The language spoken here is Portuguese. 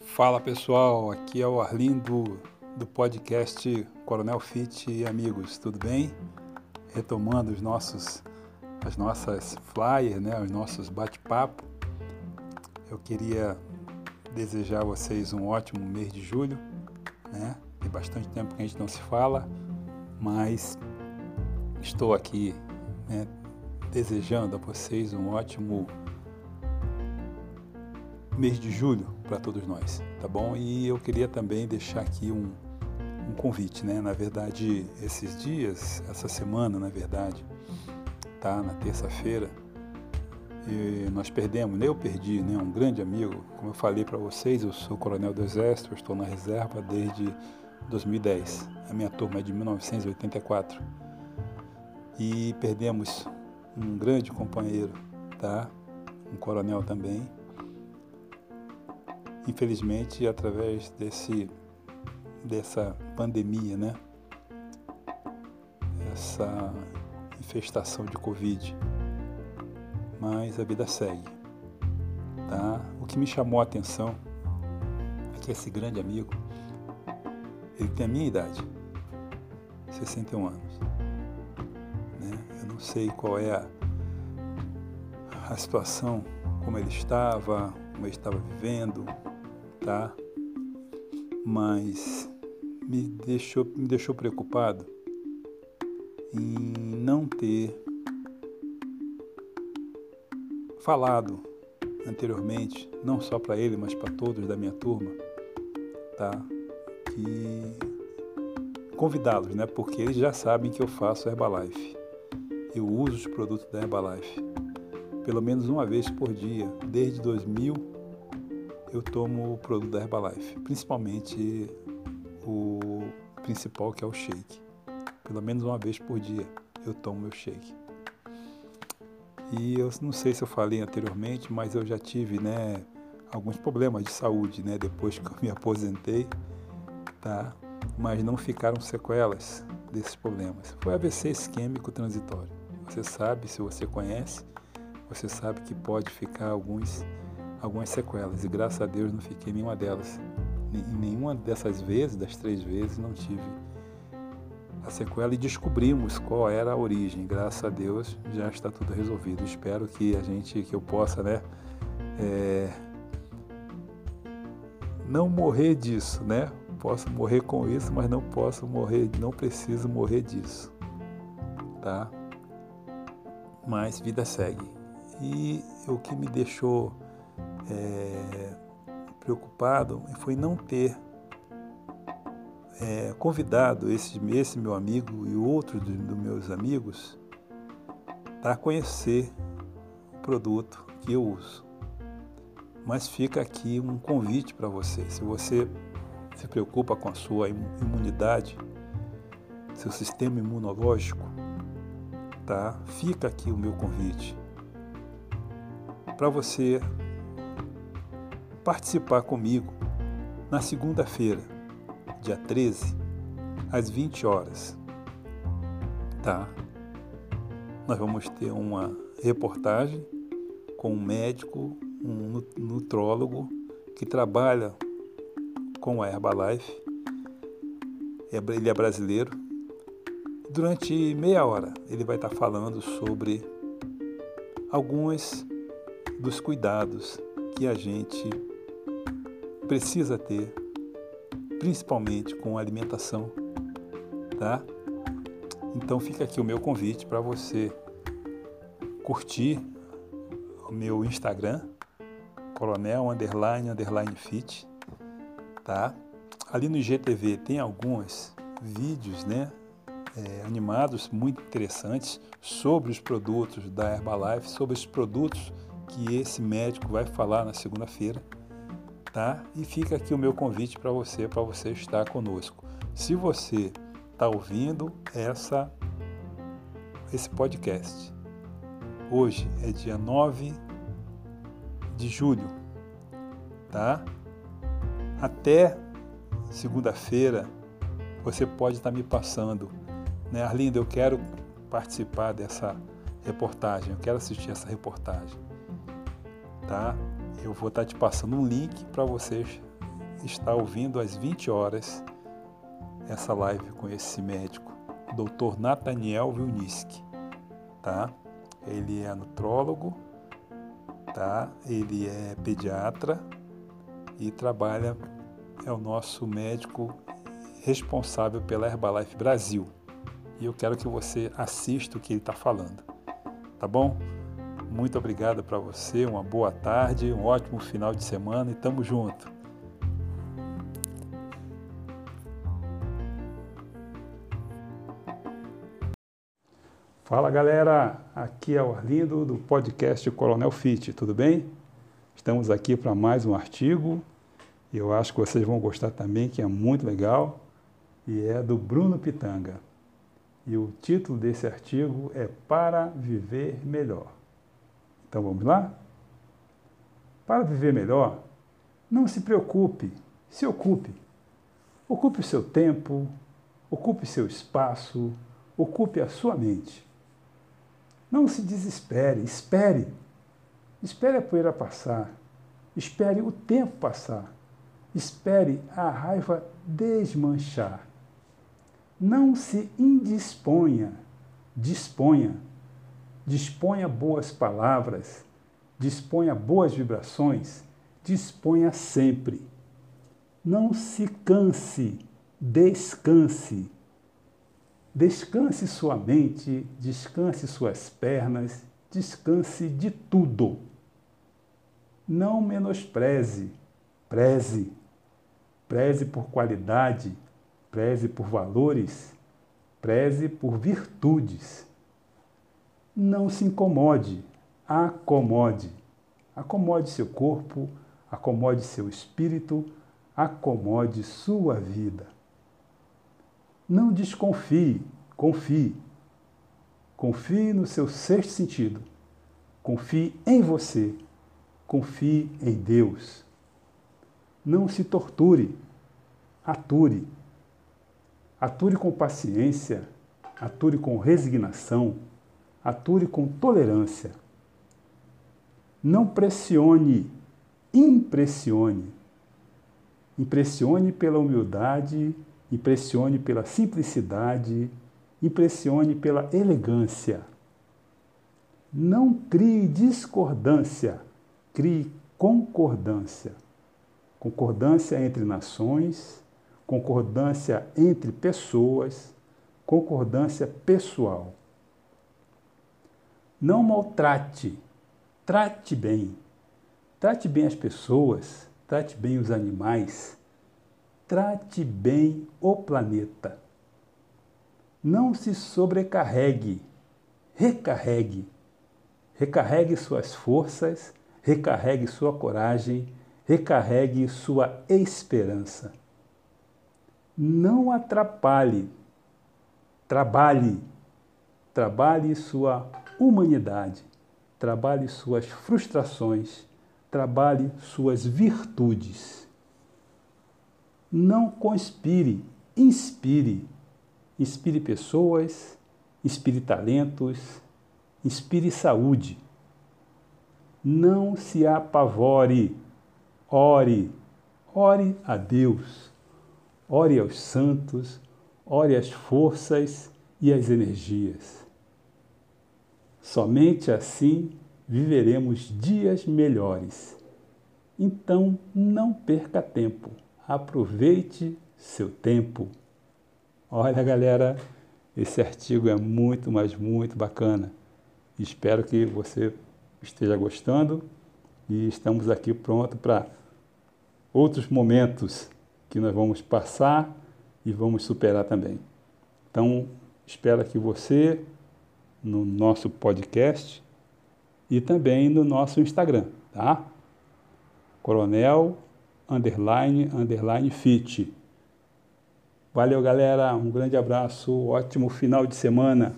Fala pessoal, aqui é o Arlindo do podcast Coronel Fit e amigos, tudo bem? Retomando os nossos, as nossas flyers, né, os nossos bate-papo. Eu queria desejar a vocês um ótimo mês de julho, né? Tem bastante tempo que a gente não se fala, mas estou aqui né, desejando a vocês um ótimo mês de julho para todos nós, tá bom? E eu queria também deixar aqui um, um convite, né? Na verdade, esses dias, essa semana, na verdade, tá? Na terça-feira, nós perdemos, eu perdi, né? Um grande amigo. Como eu falei para vocês, eu sou coronel do Exército, estou na reserva desde 2010. A minha turma é de 1984. E perdemos um grande companheiro, tá? Um coronel também infelizmente, através desse, dessa pandemia, né? Essa infestação de Covid. Mas a vida segue, tá? O que me chamou a atenção é que esse grande amigo, ele tem a minha idade, 61 anos. Não sei qual é a, a situação, como ele estava, como ele estava vivendo, tá? Mas me deixou, me deixou preocupado em não ter falado anteriormente, não só para ele, mas para todos da minha turma, tá? Que convidá-los, né? Porque eles já sabem que eu faço Herbalife. Eu uso os produtos da Herbalife pelo menos uma vez por dia, desde 2000 eu tomo o produto da Herbalife, principalmente o principal que é o shake. Pelo menos uma vez por dia eu tomo meu shake. E eu não sei se eu falei anteriormente, mas eu já tive, né, alguns problemas de saúde, né, depois que eu me aposentei, tá? Mas não ficaram sequelas desses problemas. Foi AVC isquêmico transitório. Você sabe, se você conhece, você sabe que pode ficar alguns algumas sequelas e graças a Deus não fiquei nenhuma delas. Em nenhuma dessas vezes, das três vezes, não tive a sequela e descobrimos qual era a origem. Graças a Deus já está tudo resolvido. Espero que a gente, que eu possa, né, é, não morrer disso, né? Posso morrer com isso, mas não posso morrer, não preciso morrer disso, tá? Mas vida segue. E o que me deixou é, preocupado foi não ter é, convidado esse, esse meu amigo e outros dos, dos meus amigos para conhecer o produto que eu uso. Mas fica aqui um convite para você. Se você se preocupa com a sua imunidade, seu sistema imunológico, tá? Fica aqui o meu convite para você participar comigo na segunda-feira, dia 13, às 20 horas. Tá? Nós vamos ter uma reportagem com um médico, um nutrólogo que trabalha com a Herbalife. É ele é brasileiro. Durante meia hora ele vai estar falando sobre alguns dos cuidados que a gente precisa ter, principalmente com alimentação, tá? Então fica aqui o meu convite para você curtir o meu Instagram, coronel underline underline fit, tá? Ali no IGTV tem alguns vídeos, né? É, animados muito interessantes sobre os produtos da Herbalife, sobre os produtos que esse médico vai falar na segunda-feira tá? E fica aqui o meu convite para você, para você estar conosco. Se você está ouvindo essa esse podcast, hoje é dia 9 de julho, tá? Até segunda-feira você pode estar tá me passando, né, Arlindo, eu quero participar dessa reportagem. Eu quero assistir essa reportagem. Tá? Eu vou estar te passando um link para vocês estar ouvindo às 20 horas essa live com esse médico, Dr. Nathaniel Vilniski, tá? Ele é nutrólogo, tá? Ele é pediatra e trabalha é o nosso médico responsável pela Herbalife Brasil. E eu quero que você assista o que ele está falando. Tá bom? Muito obrigado para você, uma boa tarde, um ótimo final de semana e tamo junto. Fala galera, aqui é o Arlindo do podcast Coronel Fit, tudo bem? Estamos aqui para mais um artigo e eu acho que vocês vão gostar também, que é muito legal e é do Bruno Pitanga. E o título desse artigo é Para Viver Melhor. Então vamos lá? Para viver melhor, não se preocupe, se ocupe. Ocupe o seu tempo, ocupe seu espaço, ocupe a sua mente. Não se desespere, espere. Espere a poeira passar. Espere o tempo passar. Espere a raiva desmanchar. Não se indisponha, disponha. Disponha boas palavras, disponha boas vibrações, disponha sempre. Não se canse, descanse Descanse sua mente, descanse suas pernas, descanse de tudo. Não menospreze, preze. Preze por qualidade, preze por valores, preze por virtudes. Não se incomode, acomode. Acomode seu corpo, acomode seu espírito, acomode sua vida. Não desconfie, confie. Confie no seu sexto sentido. Confie em você. Confie em Deus. Não se torture, ature. Ature com paciência, ature com resignação, ature com tolerância. Não pressione, impressione. Impressione pela humildade impressione pela simplicidade, impressione pela elegância. Não crie discordância, crie concordância. Concordância entre nações, concordância entre pessoas, concordância pessoal. Não maltrate, trate bem. Trate bem as pessoas, trate bem os animais, Trate bem o planeta. Não se sobrecarregue, recarregue. Recarregue suas forças, recarregue sua coragem, recarregue sua esperança. Não atrapalhe, trabalhe, trabalhe sua humanidade, trabalhe suas frustrações, trabalhe suas virtudes. Não conspire, inspire. Inspire pessoas, inspire talentos, inspire saúde. Não se apavore, ore, ore a Deus, ore aos santos, ore às forças e às energias. Somente assim viveremos dias melhores. Então não perca tempo aproveite seu tempo. Olha, galera, esse artigo é muito, mas muito bacana. Espero que você esteja gostando e estamos aqui pronto para outros momentos que nós vamos passar e vamos superar também. Então, espero que você no nosso podcast e também no nosso Instagram, tá? Coronel underline, underline fit. Valeu, galera. Um grande abraço. Ótimo final de semana.